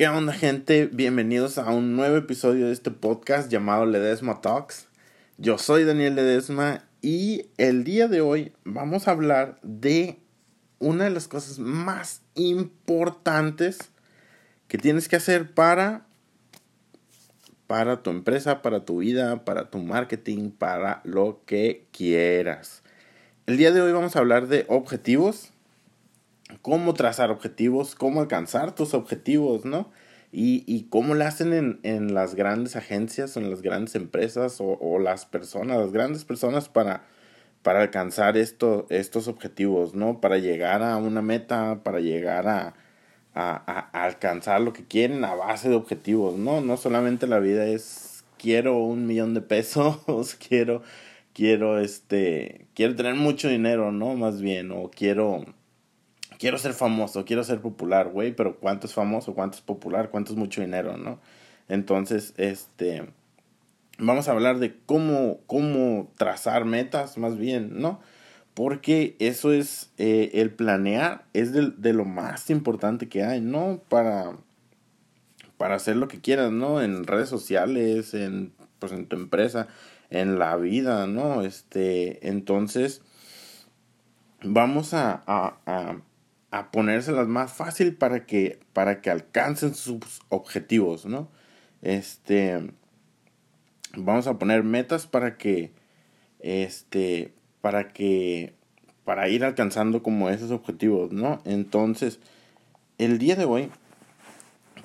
¿Qué onda gente? Bienvenidos a un nuevo episodio de este podcast llamado Ledesma Talks. Yo soy Daniel Ledesma y el día de hoy vamos a hablar de una de las cosas más importantes que tienes que hacer para para tu empresa, para tu vida, para tu marketing, para lo que quieras. El día de hoy vamos a hablar de objetivos, cómo trazar objetivos, cómo alcanzar tus objetivos, ¿no? Y, y cómo lo hacen en, en, las grandes agencias, en las grandes empresas o, o las personas, las grandes personas para, para alcanzar esto, estos objetivos, ¿no? Para llegar a una meta, para llegar a, a, a, alcanzar lo que quieren a base de objetivos, ¿no? No solamente la vida es quiero un millón de pesos, quiero, quiero, este, quiero tener mucho dinero, ¿no? Más bien, o quiero quiero ser famoso, quiero ser popular, güey, pero ¿cuánto es famoso? ¿Cuánto es popular? ¿Cuánto es mucho dinero, no? Entonces, este, vamos a hablar de cómo, cómo trazar metas, más bien, ¿no? Porque eso es, eh, el planear es de, de, lo más importante que hay, ¿no? Para, para hacer lo que quieras, ¿no? En redes sociales, en, pues en tu empresa, en la vida, ¿no? Este, entonces, vamos a, a ponérselas más fácil para que, para que alcancen sus objetivos, ¿no? Este, vamos a poner metas para que, este, para que, para ir alcanzando como esos objetivos, ¿no? Entonces, el día de hoy,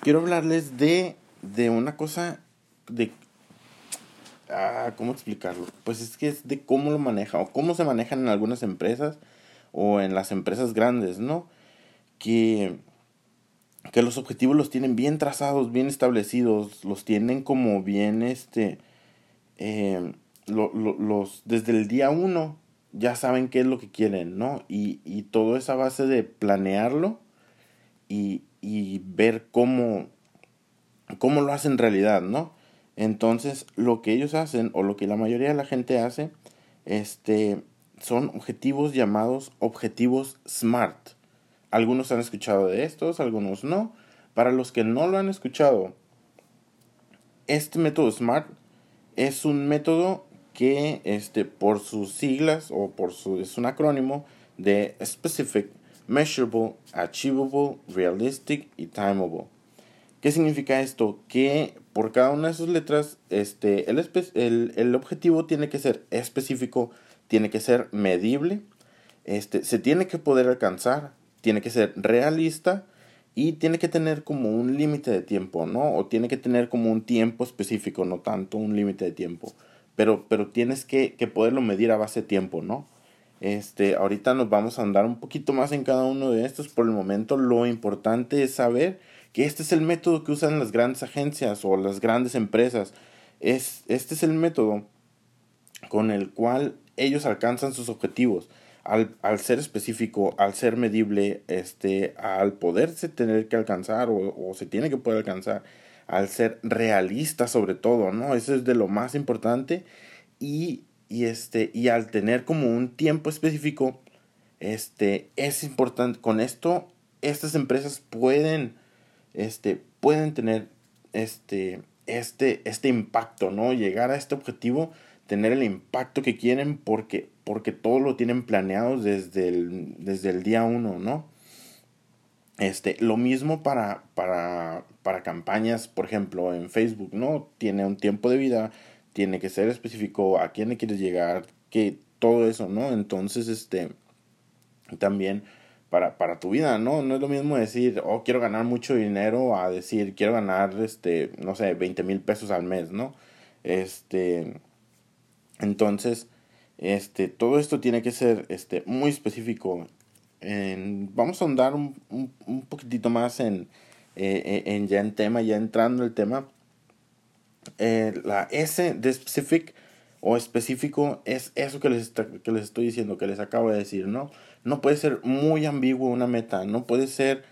quiero hablarles de, de una cosa, de, ah, ¿cómo explicarlo? Pues es que es de cómo lo maneja o cómo se manejan en algunas empresas o en las empresas grandes, ¿no? Que, que los objetivos los tienen bien trazados, bien establecidos, los tienen como bien, este, eh, lo, lo, los, desde el día uno ya saben qué es lo que quieren, ¿no? Y, y todo esa base de planearlo y, y ver cómo, cómo lo hacen en realidad, ¿no? Entonces, lo que ellos hacen, o lo que la mayoría de la gente hace, este, son objetivos llamados objetivos SMART. Algunos han escuchado de estos, algunos no. Para los que no lo han escuchado, este método SMART es un método que este, por sus siglas o por su es un acrónimo de Specific, Measurable, Achievable, Realistic y Timeable. ¿Qué significa esto? Que por cada una de sus letras este, el, el, el objetivo tiene que ser específico, tiene que ser medible, este, se tiene que poder alcanzar, tiene que ser realista y tiene que tener como un límite de tiempo, ¿no? O tiene que tener como un tiempo específico, no tanto un límite de tiempo. Pero, pero tienes que, que, poderlo medir a base de tiempo, ¿no? Este, ahorita nos vamos a andar un poquito más en cada uno de estos. Por el momento lo importante es saber que este es el método que usan las grandes agencias o las grandes empresas. Es, este es el método con el cual ellos alcanzan sus objetivos al, al, ser específico, al ser medible, este, al poderse tener que alcanzar o, o, se tiene que poder alcanzar, al ser realista sobre todo, ¿no? Eso es de lo más importante y, y, este, y al tener como un tiempo específico, este, es importante, con esto estas empresas pueden, este, pueden tener este, este, este impacto, ¿no? Llegar a este objetivo tener el impacto que quieren porque, porque todo lo tienen planeado desde el, desde el día uno, ¿no? Este, lo mismo para, para, para campañas, por ejemplo, en Facebook, ¿no? Tiene un tiempo de vida, tiene que ser específico a quién le quieres llegar, que todo eso, ¿no? Entonces, este, también para, para tu vida, ¿no? No es lo mismo decir, oh, quiero ganar mucho dinero a decir, quiero ganar, este, no sé, 20 mil pesos al mes, ¿no? Este, entonces, este, todo esto tiene que ser este, muy específico. Vamos a andar un, un, poquitito más en, eh, en, ya en tema, ya entrando en el tema. Eh, la S de specific o específico es eso que les, que les estoy diciendo, que les acabo de decir, ¿no? No puede ser muy ambiguo una meta, no puede ser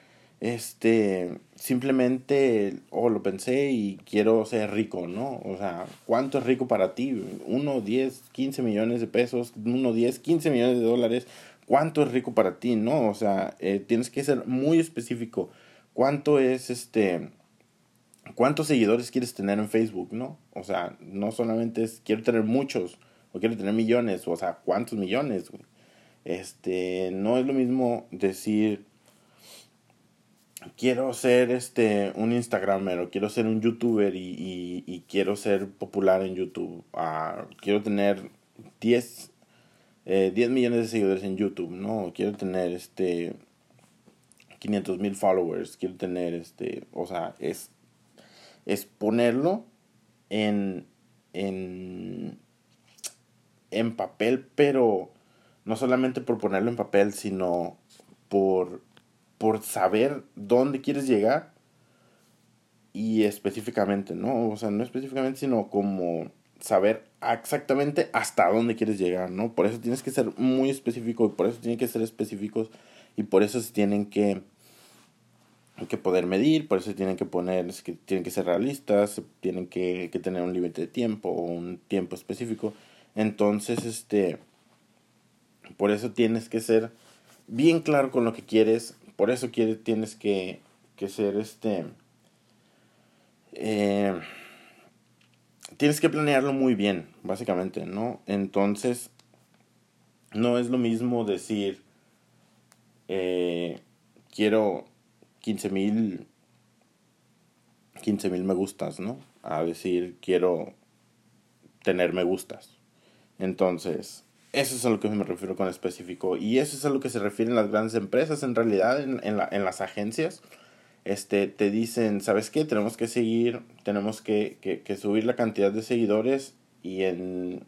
este, simplemente, oh, lo pensé y quiero ser rico, ¿no? O sea, ¿cuánto es rico para ti? Uno, diez, quince millones de pesos, uno, diez, quince millones de dólares, ¿cuánto es rico para ti, no? O sea, eh, tienes que ser muy específico. ¿Cuánto es, este, cuántos seguidores quieres tener en Facebook, ¿no? O sea, no solamente es quiero tener muchos o quiero tener millones, o sea, cuántos millones. Este, no es lo mismo decir quiero ser este un instagramer o quiero ser un youtuber y, y, quiero ser popular en YouTube. Uh, quiero tener 10, eh, 10 millones de seguidores en YouTube, ¿no? Quiero tener este 500 mil followers, quiero tener este, o sea, es, es ponerlo en, en, en papel, pero no solamente por ponerlo en papel, sino por, por saber dónde quieres llegar y específicamente, ¿no? O sea, no específicamente, sino como saber exactamente hasta dónde quieres llegar, ¿no? Por eso tienes que ser muy específico y por eso tienen que ser específicos y por eso se tienen que que poder medir, por eso tienen que poner, que tienen que ser realistas, tienen que, que tener un límite de tiempo o un tiempo específico. Entonces, este, por eso tienes que ser bien claro con lo que quieres, por eso tienes que, que ser, este, eh, tienes que planearlo muy bien, básicamente, ¿no? Entonces, no es lo mismo decir, eh, quiero 15 mil 15 mil me gustas, ¿no? A decir, quiero tener me gustas. Entonces, eso es a lo que me refiero con específico. Y eso es a lo que se refieren las grandes empresas. En realidad, en, en, la, en las agencias, este, te dicen, ¿sabes qué? Tenemos que seguir, tenemos que, que, subir la cantidad de seguidores y en,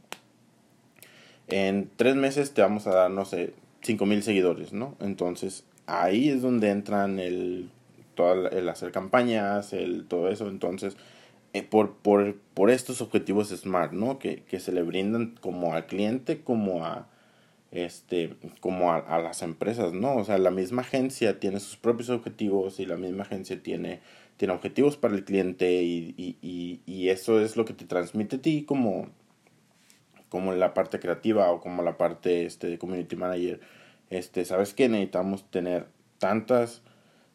en tres meses te vamos a dar, no sé, 5 mil seguidores, ¿no? Entonces, ahí es donde entran el, el hacer campañas, el todo eso. Entonces, eh, por, por, por estos objetivos SMART, ¿no? Que, que se le brindan como al cliente, como a este como a, a, las empresas, ¿no? O sea, la misma agencia tiene sus propios objetivos y la misma agencia tiene, tiene objetivos para el cliente y, y, y, eso es lo que te transmite a ti como, como la parte creativa o como la parte este, de community manager este, ¿sabes qué? Necesitamos tener tantas,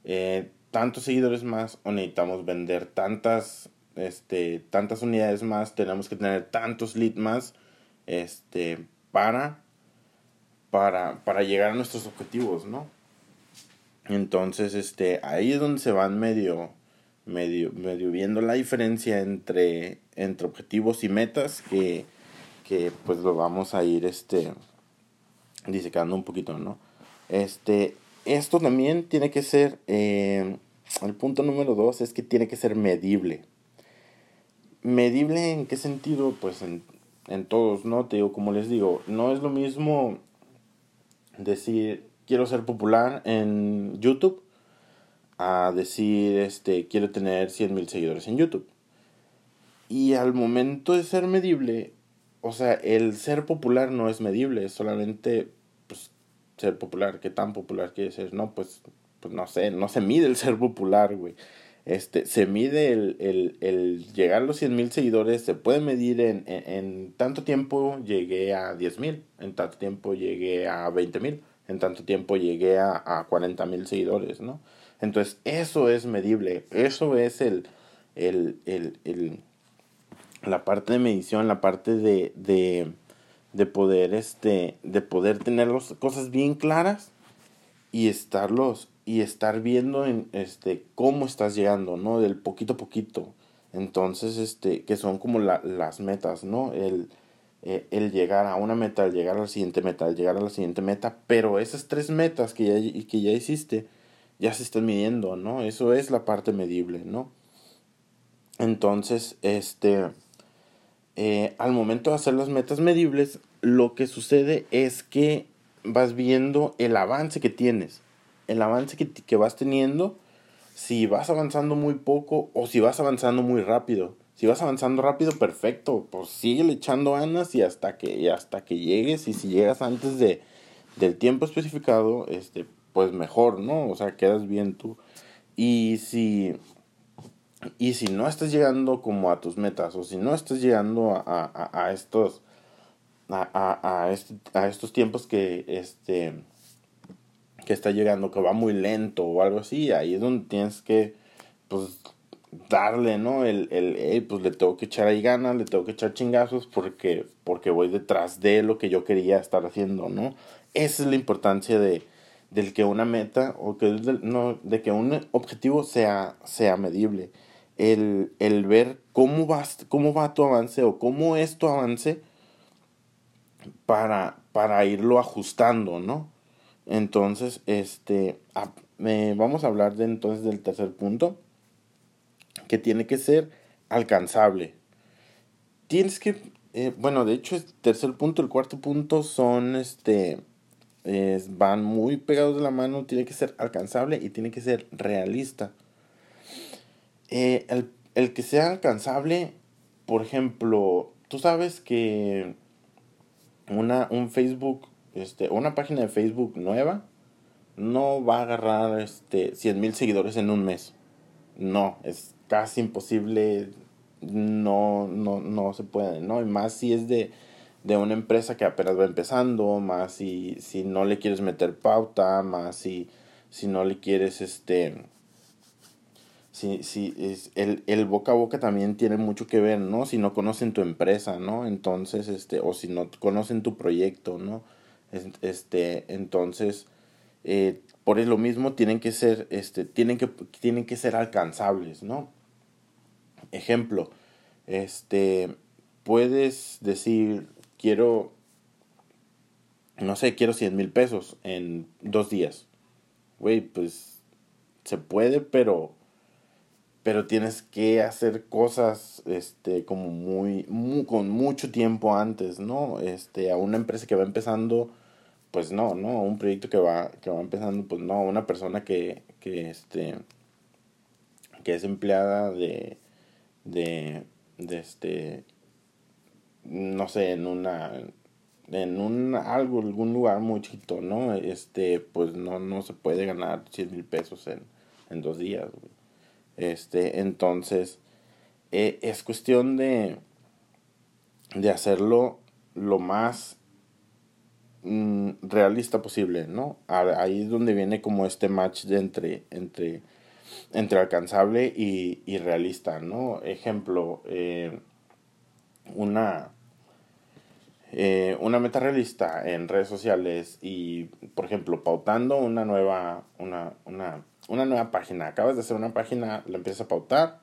eh, tantos seguidores más o necesitamos vender tantas, este, tantas unidades más, tenemos que tener tantos leads más, este, para, para, para llegar a nuestros objetivos, ¿no? Entonces, este, ahí es donde se van medio, medio, medio viendo la diferencia entre, entre objetivos y metas que, que pues lo vamos a ir, este, disecando un poquito, ¿no? Este, esto también tiene que ser, eh, el punto número dos es que tiene que ser medible. ¿Medible en qué sentido? Pues en, en todos, ¿no? Te digo, como les digo, no es lo mismo decir quiero ser popular en YouTube a decir este quiero tener 100 mil seguidores en YouTube. Y al momento de ser medible, o sea, el ser popular no es medible, es solamente pues, ser popular. ¿Qué tan popular quiere ser? No, pues, pues no sé, no se mide el ser popular, güey. Este, se mide el, el, el llegar a los 100 mil seguidores, se puede medir en, en, tanto tiempo llegué a 10 mil, en tanto tiempo llegué a 20 mil, en tanto tiempo llegué a, a 40 mil seguidores, ¿no? Entonces, eso es medible, eso es el, el, el, el la parte de medición, la parte de, de, de poder, este, de poder tener las cosas bien claras y estarlos, y estar viendo en, este, cómo estás llegando, ¿no? Del poquito a poquito. Entonces, este, que son como la, las metas, ¿no? El, eh, el llegar a una meta, el llegar a la siguiente meta, el llegar a la siguiente meta, pero esas tres metas que ya, que ya hiciste, ya se están midiendo, ¿no? Eso es la parte medible, ¿no? Entonces, este, eh, al momento de hacer las metas medibles, lo que sucede es que vas viendo el avance que tienes, el avance que, que vas teniendo, si vas avanzando muy poco o si vas avanzando muy rápido. Si vas avanzando rápido, perfecto, pues sigue echando ganas y hasta que, hasta que llegues, y si llegas antes de, del tiempo especificado, este, pues mejor, ¿no? O sea, quedas bien tú. Y si y si no estás llegando como a tus metas o si no estás llegando a, a, estos a, a, este, a estos tiempos que este que está llegando que va muy lento o algo así ahí es donde tienes que pues darle, ¿no? El, el pues le tengo que echar ahí ganas, le tengo que echar chingazos porque, porque voy detrás de lo que yo quería estar haciendo, ¿no? Esa es la importancia de, del que una meta o que no, de que un objetivo sea, sea medible. El, el ver cómo, vas, cómo va tu avance o cómo es tu avance para, para irlo ajustando, ¿no? Entonces, este, vamos a hablar de entonces del tercer punto, que tiene que ser alcanzable. Tienes que, eh, bueno, de hecho, el tercer punto, el cuarto punto son, este, van muy pegados de la mano, tiene que ser alcanzable y tiene que ser realista. Eh, el, el que sea alcanzable, por ejemplo, tú sabes que una, un Facebook, este, una página de Facebook nueva no va a agarrar este, 100 mil seguidores en un mes. No, es casi imposible, no, no, no se puede, ¿no? Y más si es de, de una empresa que apenas va empezando, más si, si no le quieres meter pauta, más si, si no le quieres, este, si, si es, el, el boca a boca también tiene mucho que ver, ¿no? Si no conocen tu empresa, ¿no? Entonces, este, o si no conocen tu proyecto, ¿no? Este, entonces, eh, por lo mismo tienen que ser, este, tienen que, tienen que ser alcanzables, ¿no? Ejemplo, este, puedes decir, quiero, no sé, quiero 100 mil pesos en dos días. Güey, pues se puede, pero pero tienes que hacer cosas este como muy, con mucho tiempo antes no este a una empresa que va empezando pues no no un proyecto que va que va empezando pues no una persona que que este que es empleada de de de este no sé en una en un algo algún lugar muy chiquito no este pues no no se puede ganar 100 mil pesos en en dos días este, entonces, eh, es cuestión de, de hacerlo lo más mm, realista posible, ¿no? Ahí es donde viene como este match de entre, entre, entre alcanzable y, y realista, ¿no? Ejemplo, eh, una, eh, una meta realista en redes sociales y, por ejemplo, pautando una nueva, una, una una nueva página. Acabas de hacer una página, la empiezas a pautar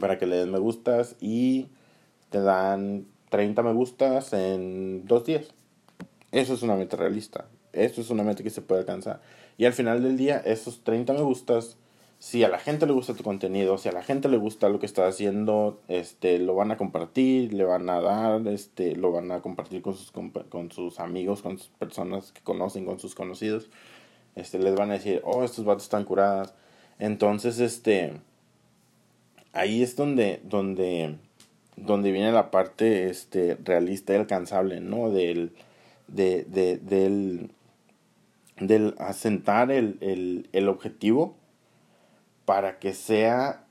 para que le den me gustas y te dan 30 me gustas en dos días. Eso es una meta realista. Eso es una meta que se puede alcanzar. Y al final del día, esos 30 me gustas, si a la gente le gusta tu contenido, si a la gente le gusta lo que estás haciendo, este, lo van a compartir, le van a dar, este, lo van a compartir con sus, con sus amigos, con sus personas que conocen, con sus conocidos este, les van a decir, oh, estos vatos están curadas. Entonces, este, ahí es donde, donde, donde viene la parte, este, realista y alcanzable, ¿no? Del, de, de, del, del asentar el, el, el objetivo para que sea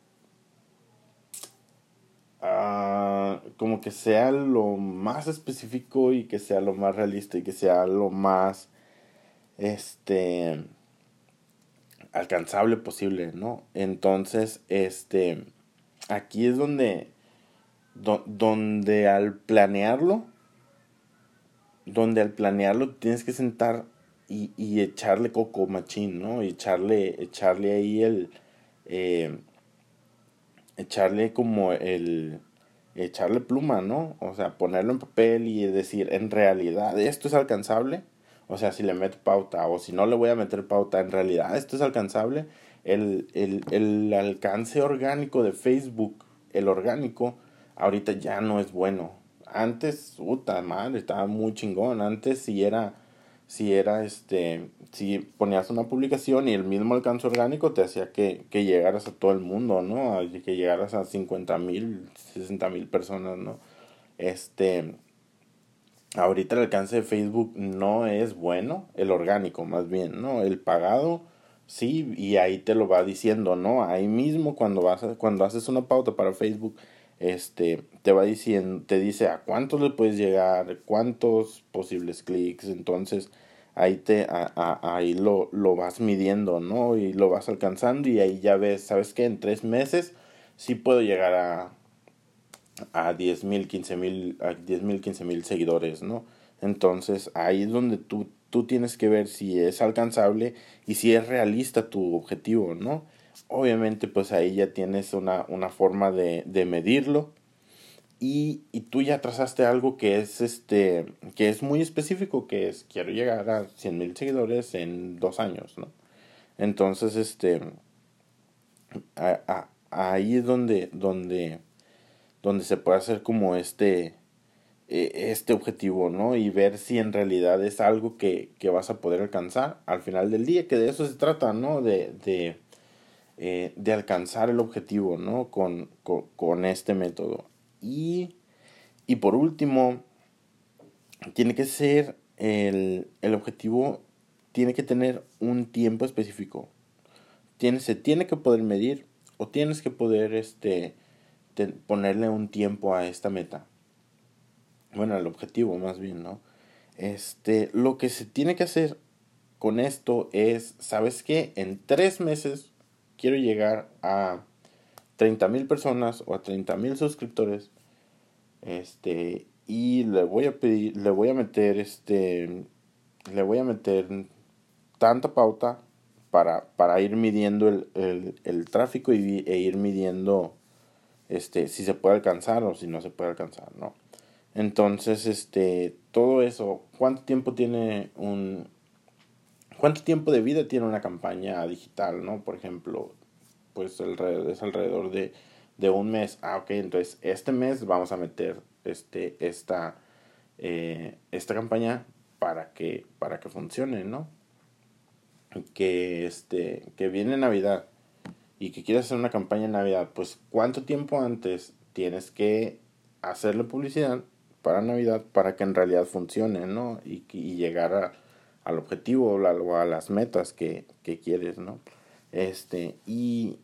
uh, como que sea lo más específico y que sea lo más realista y que sea lo más este alcanzable posible, ¿no? Entonces, este aquí es donde donde al planearlo donde al planearlo tienes que sentar y, y echarle coco machín, ¿no? Y echarle echarle ahí el eh, echarle como el echarle pluma, ¿no? O sea, ponerlo en papel y decir, en realidad, esto es alcanzable o sea, si le meto pauta o si no le voy a meter pauta, en realidad esto es alcanzable. El, el, el alcance orgánico de Facebook, el orgánico, ahorita ya no es bueno. Antes, puta madre, estaba muy chingón. Antes si era, si era este, si ponías una publicación y el mismo alcance orgánico te hacía que, que llegaras a todo el mundo, ¿no? Que llegaras a 50 mil, 60 mil personas, ¿no? Este, ahorita el alcance de Facebook no es bueno, el orgánico más bien, ¿no? El pagado sí, y ahí te lo va diciendo, ¿no? Ahí mismo cuando vas cuando haces una pauta para Facebook, este te va diciendo, te dice a cuántos le puedes llegar, cuántos posibles clics, entonces ahí, te, ahí lo, lo vas midiendo, ¿no? Y lo vas alcanzando y ahí ya ves, ¿sabes qué? En tres meses sí puedo llegar a, a 10 mil, 15 mil, a 10 mil, 15 mil seguidores, ¿no? Entonces ahí es donde tú, tú tienes que ver si es alcanzable y si es realista tu objetivo, ¿no? Obviamente pues ahí ya tienes una, una forma de, de medirlo. Y, y, tú ya trazaste algo que es este que es muy específico que es quiero llegar a 100 mil seguidores en dos años no entonces este ahí es donde donde donde se puede hacer como este e, este objetivo no y ver si en realidad es algo que, que vas a poder alcanzar al final del día que de eso se trata no de, de, eh, de alcanzar el objetivo no con, con, este método y, y por último, tiene que ser el, el objetivo, tiene que tener un tiempo específico. Se tiene que poder medir o tienes que poder este, ponerle un tiempo a esta meta. Bueno, al objetivo más bien, ¿no? Este, lo que se tiene que hacer con esto es, ¿sabes qué? En tres meses quiero llegar a 30 mil personas o a 30 mil suscriptores este, y le voy a pedir, le voy a meter este, le voy a meter tanta pauta para, para ir midiendo el, el, el tráfico y, e ir midiendo este, si se puede alcanzar o si no se puede alcanzar, ¿no? Entonces, este, todo eso, ¿cuánto tiempo tiene un, cuánto tiempo de vida tiene una campaña digital, ¿no? Por ejemplo, pues es alrededor de de un mes. Ah, ok, entonces este mes vamos a meter este, esta, eh, esta campaña para que, para que funcione, ¿no? Que, este, que viene Navidad y que quieres hacer una campaña en Navidad, pues cuánto tiempo antes tienes que hacerle publicidad para Navidad para que en realidad funcione, ¿no? Y, y llegar a, al objetivo o a, las metas que, que quieres, ¿no? Este, y,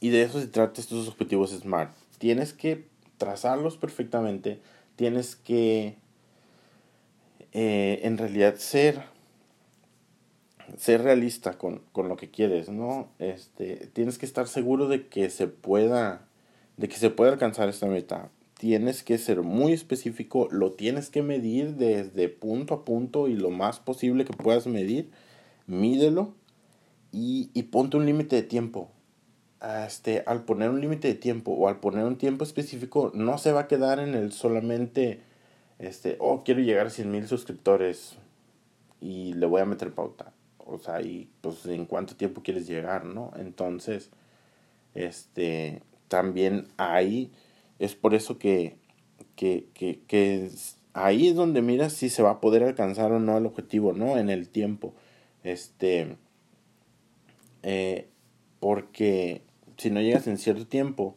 y de eso se trata estos objetivos SMART. Tienes que trazarlos perfectamente, tienes que eh, en realidad ser ser realista con, con, lo que quieres, ¿no? Este, tienes que estar seguro de que se pueda de que se pueda alcanzar esta meta. Tienes que ser muy específico, lo tienes que medir desde punto a punto y lo más posible que puedas medir, mídelo y, y ponte un límite de tiempo este, al poner un límite de tiempo o al poner un tiempo específico, no se va a quedar en el solamente, este, oh, quiero llegar a 100 mil suscriptores y le voy a meter pauta. O sea, y pues en cuánto tiempo quieres llegar, ¿no? Entonces, este, también ahí es por eso que, que, que, que ahí es donde miras si se va a poder alcanzar o no el objetivo, ¿no? En el tiempo. Este, eh, porque si no llegas en cierto tiempo,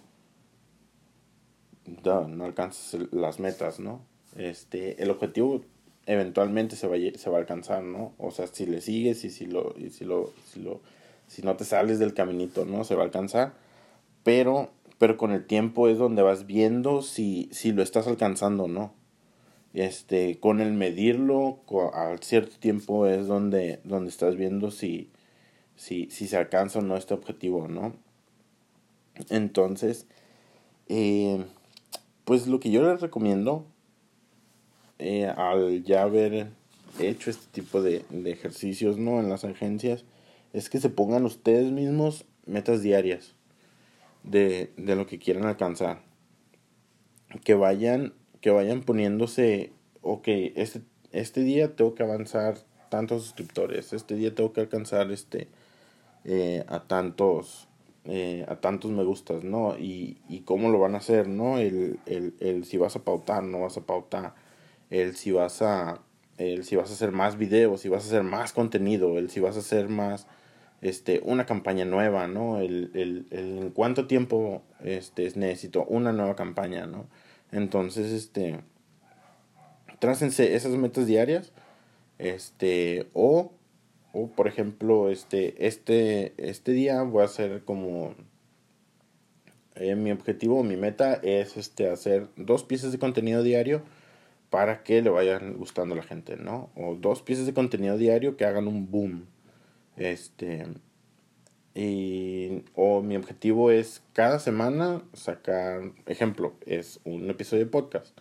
no, alcanzas las metas, ¿no? Este, el objetivo eventualmente se va, a, se va a alcanzar, ¿no? O sea, si le sigues y si lo, y si lo, si lo, si no te sales del caminito, ¿no? Se va a alcanzar, pero, pero con el tiempo es donde vas viendo si, si lo estás alcanzando o no. Este, con el medirlo a cierto tiempo es donde, donde estás viendo si, si, si se alcanza o no este objetivo, ¿no? Entonces, eh, pues lo que yo les recomiendo eh, al ya haber hecho este tipo de, de ejercicios ¿no? en las agencias es que se pongan ustedes mismos metas diarias de, de lo que quieran alcanzar. Que vayan, que vayan poniéndose, ok, este, este día tengo que avanzar tantos suscriptores, este día tengo que alcanzar este eh, a tantos eh, a tantos me gustas, ¿no? Y, y cómo lo van a hacer, ¿no? El, el, el si vas a pautar, no vas a pautar, el si vas a, el si vas a hacer más videos, si vas a hacer más contenido, el si vas a hacer más, este, una campaña nueva, ¿no? El, el, en cuánto tiempo, este, necesito una nueva campaña, ¿no? Entonces, este, trácense esas metas diarias, este, o o por ejemplo, este, este, este día voy a hacer como eh, mi objetivo, mi meta es este, hacer dos piezas de contenido diario para que le vayan gustando a la gente, ¿no? O dos piezas de contenido diario que hagan un boom. Este. Y, o mi objetivo es cada semana sacar, ejemplo, es un episodio de podcast.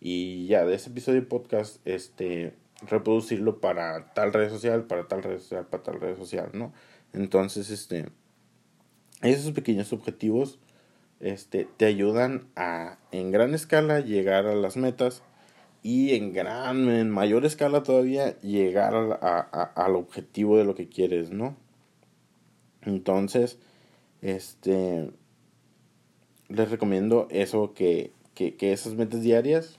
Y ya de ese episodio de podcast, este, reproducirlo para tal red social, para tal red social, para tal red social, ¿no? Entonces, este, esos pequeños objetivos, este, te ayudan a, en gran escala, llegar a las metas y en gran, en mayor escala todavía, llegar a, al objetivo de lo que quieres, ¿no? Entonces, este, les recomiendo eso, que, que, que esas metas diarias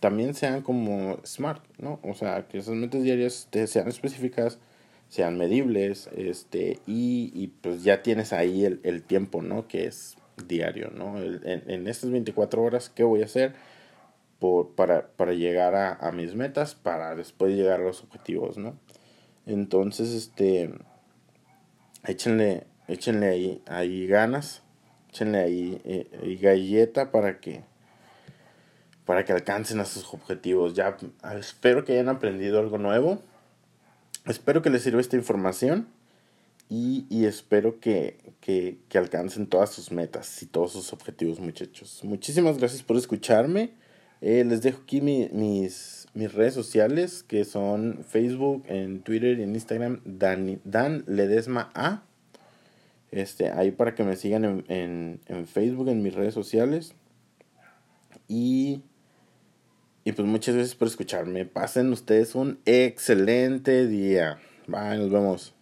también sean como smart, ¿no? O sea, que esas metas diarias sean específicas, sean medibles, este, y, y pues ya tienes ahí el, el, tiempo, ¿no? Que es diario, ¿no? en, en, estas 24 horas, ¿qué voy a hacer por, para, para llegar a, a, mis metas, para después llegar a los objetivos, ¿no? Entonces, este, échenle, échenle ahí, ahí ganas, échenle ahí, eh, galleta para que para que alcancen a sus objetivos. Ya espero que hayan aprendido algo nuevo. Espero que les sirva esta información. Y, y espero que, que, que, alcancen todas sus metas y todos sus objetivos, muchachos. Muchísimas gracias por escucharme. Eh, les dejo aquí mi, mis, mis redes sociales, que son Facebook, en Twitter y en Instagram, Dan, Dan Ledesma A. Este, ahí para que me sigan en, en, en Facebook, en mis redes sociales. Y y pues muchas gracias por escucharme. Pasen ustedes un excelente día. Bye, nos vemos.